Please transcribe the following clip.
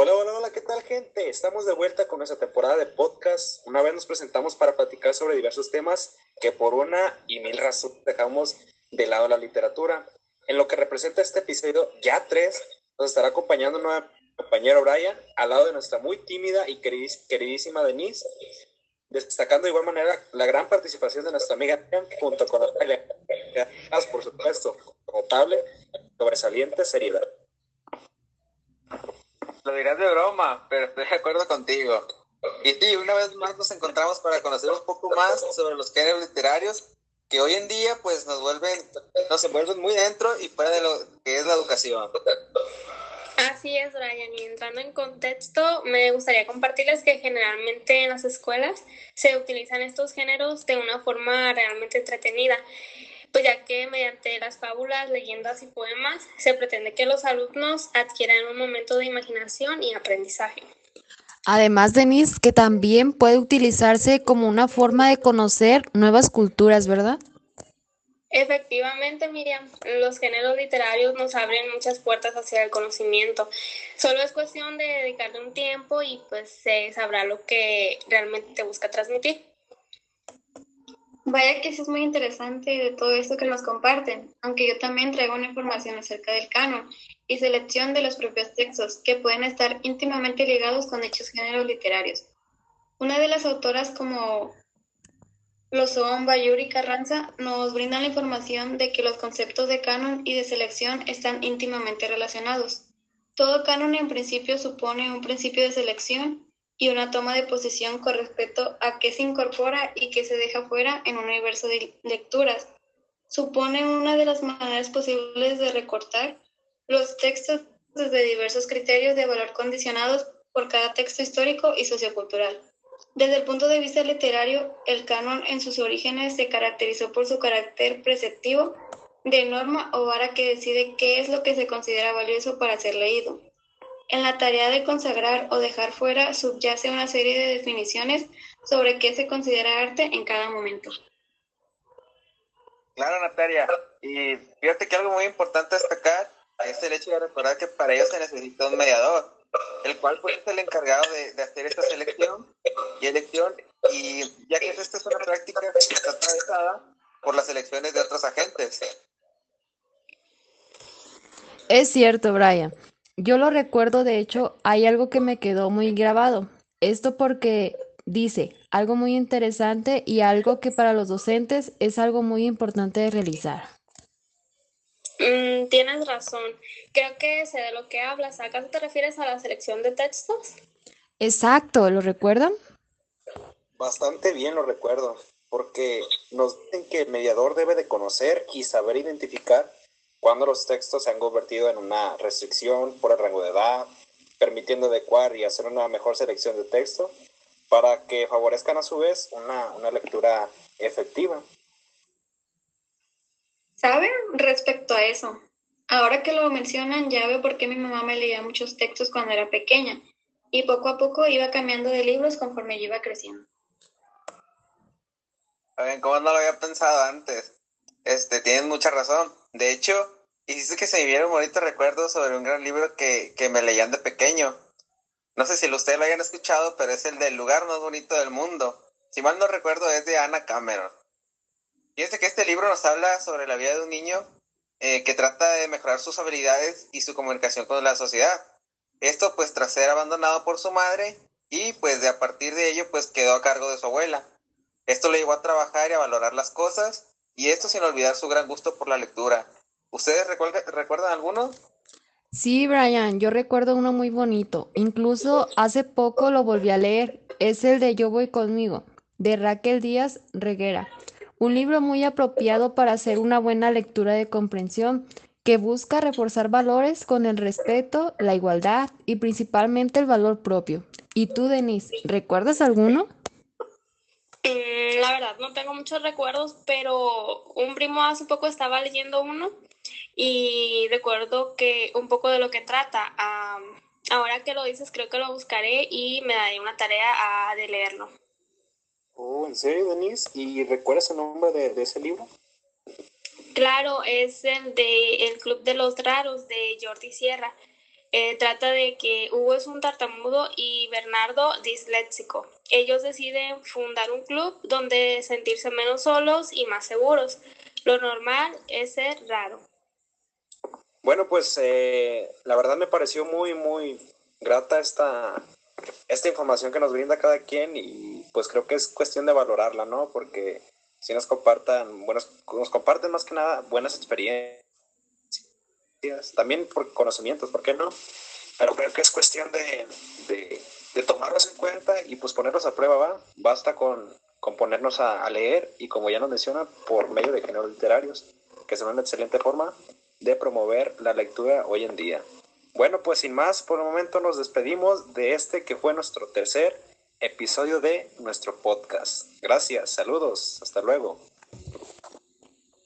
Hola, hola, hola, ¿qué tal gente? Estamos de vuelta con nuestra temporada de podcast. Una vez nos presentamos para platicar sobre diversos temas que por una y mil razones dejamos de lado la literatura. En lo que representa este episodio, ya tres, nos estará acompañando nueva compañera Brian, al lado de nuestra muy tímida y queridísima Denise, destacando de igual manera la gran participación de nuestra amiga junto con Natalia, por supuesto, notable, sobresaliente seriedad. Lo dirás de broma, pero estoy de acuerdo contigo. Y sí, una vez más nos encontramos para conocer un poco más sobre los géneros literarios que hoy en día pues nos vuelven, nos envuelven muy dentro y fuera de lo que es la educación. Así es, Brian. Y entrando en contexto, me gustaría compartirles que generalmente en las escuelas se utilizan estos géneros de una forma realmente entretenida pues ya que mediante las fábulas, leyendas y poemas se pretende que los alumnos adquieran un momento de imaginación y aprendizaje. Además, Denise, que también puede utilizarse como una forma de conocer nuevas culturas, ¿verdad? Efectivamente, Miriam, los géneros literarios nos abren muchas puertas hacia el conocimiento. Solo es cuestión de dedicarle un tiempo y pues se sabrá lo que realmente te busca transmitir. Vaya que eso es muy interesante de todo esto que nos comparten, aunque yo también traigo una información acerca del canon y selección de los propios textos que pueden estar íntimamente ligados con dichos géneros literarios. Una de las autoras como Lozón, Bayur y Carranza nos brindan la información de que los conceptos de canon y de selección están íntimamente relacionados. Todo canon en principio supone un principio de selección y una toma de posición con respecto a qué se incorpora y qué se deja fuera en un universo de lecturas. Supone una de las maneras posibles de recortar los textos desde diversos criterios de valor condicionados por cada texto histórico y sociocultural. Desde el punto de vista literario, el canon en sus orígenes se caracterizó por su carácter preceptivo de norma o vara que decide qué es lo que se considera valioso para ser leído. En la tarea de consagrar o dejar fuera subyace una serie de definiciones sobre qué se considera arte en cada momento. Claro, Natalia. Y fíjate que algo muy importante destacar es el hecho de recordar que para ello se necesita un mediador, el cual puede ser el encargado de, hacer esta selección y elección, y ya que esta es una práctica que está atravesada por las elecciones de otros agentes. Es cierto, Brian. Yo lo recuerdo, de hecho, hay algo que me quedó muy grabado. Esto porque dice algo muy interesante y algo que para los docentes es algo muy importante de realizar. Mm, tienes razón. Creo que sé de lo que hablas. ¿Acaso te refieres a la selección de textos? Exacto, ¿lo recuerdan? Bastante bien lo recuerdo, porque nos dicen que el mediador debe de conocer y saber identificar cuando los textos se han convertido en una restricción por el rango de edad, permitiendo adecuar y hacer una mejor selección de texto para que favorezcan a su vez una, una lectura efectiva. ¿Saben? Respecto a eso, ahora que lo mencionan ya veo por qué mi mamá me leía muchos textos cuando era pequeña y poco a poco iba cambiando de libros conforme yo iba creciendo. ¿Cómo no lo había pensado antes? Este, tienen mucha razón. De hecho, hiciste que se me viera un bonito recuerdo sobre un gran libro que, me leían de pequeño. No sé si ustedes lo hayan escuchado, pero es el del lugar más bonito del mundo. Si mal no recuerdo, es de Anna Cameron. Fíjense que este libro nos habla sobre la vida de un niño eh, que trata de mejorar sus habilidades y su comunicación con la sociedad. Esto pues tras ser abandonado por su madre y pues de a partir de ello pues quedó a cargo de su abuela. Esto le llevó a trabajar y a valorar las cosas y esto sin olvidar su gran gusto por la lectura. ¿Ustedes recuerdan, alguno? Sí, Brian, yo recuerdo uno muy bonito. Incluso hace poco lo volví a leer. Es el de Yo voy conmigo, de Raquel Díaz Reguera. Un libro muy apropiado para hacer una buena lectura de comprensión que busca reforzar valores con el respeto, la igualdad y principalmente el valor propio. ¿Y tú, Denise, recuerdas alguno? Mm, la verdad, no tengo muchos recuerdos, pero un primo hace poco estaba leyendo uno y recuerdo que un poco de lo que trata. ahora que lo dices, creo que lo buscaré y me daré una tarea de leerlo. Oh, ¿en serio, Denise? ¿Y recuerdas el nombre de, ese libro? Claro, es el de El Club de los Raros de Jordi Sierra. Eh, trata de que Hugo es un tartamudo y Bernardo disléxico. Ellos deciden fundar un club donde sentirse menos solos y más seguros. Lo normal es ser raro. Bueno, pues eh, la verdad me pareció muy, muy grata esta, esta información que nos brinda cada quien y pues creo que es cuestión de valorarla, ¿no? Porque si nos compartan, buenos, nos comparten más que nada buenas experiencias, también por conocimientos, ¿por qué no? Pero creo que es cuestión de, de, tomarlos en cuenta y pues ponerlos a prueba, ¿va? Basta con, con ponernos a, a, leer y como ya nos menciona, por medio de géneros literarios, que son una excelente forma de promover la lectura hoy en día. Bueno, pues sin más, por el momento nos despedimos de este que fue nuestro tercer episodio de nuestro podcast. Gracias, saludos, hasta luego.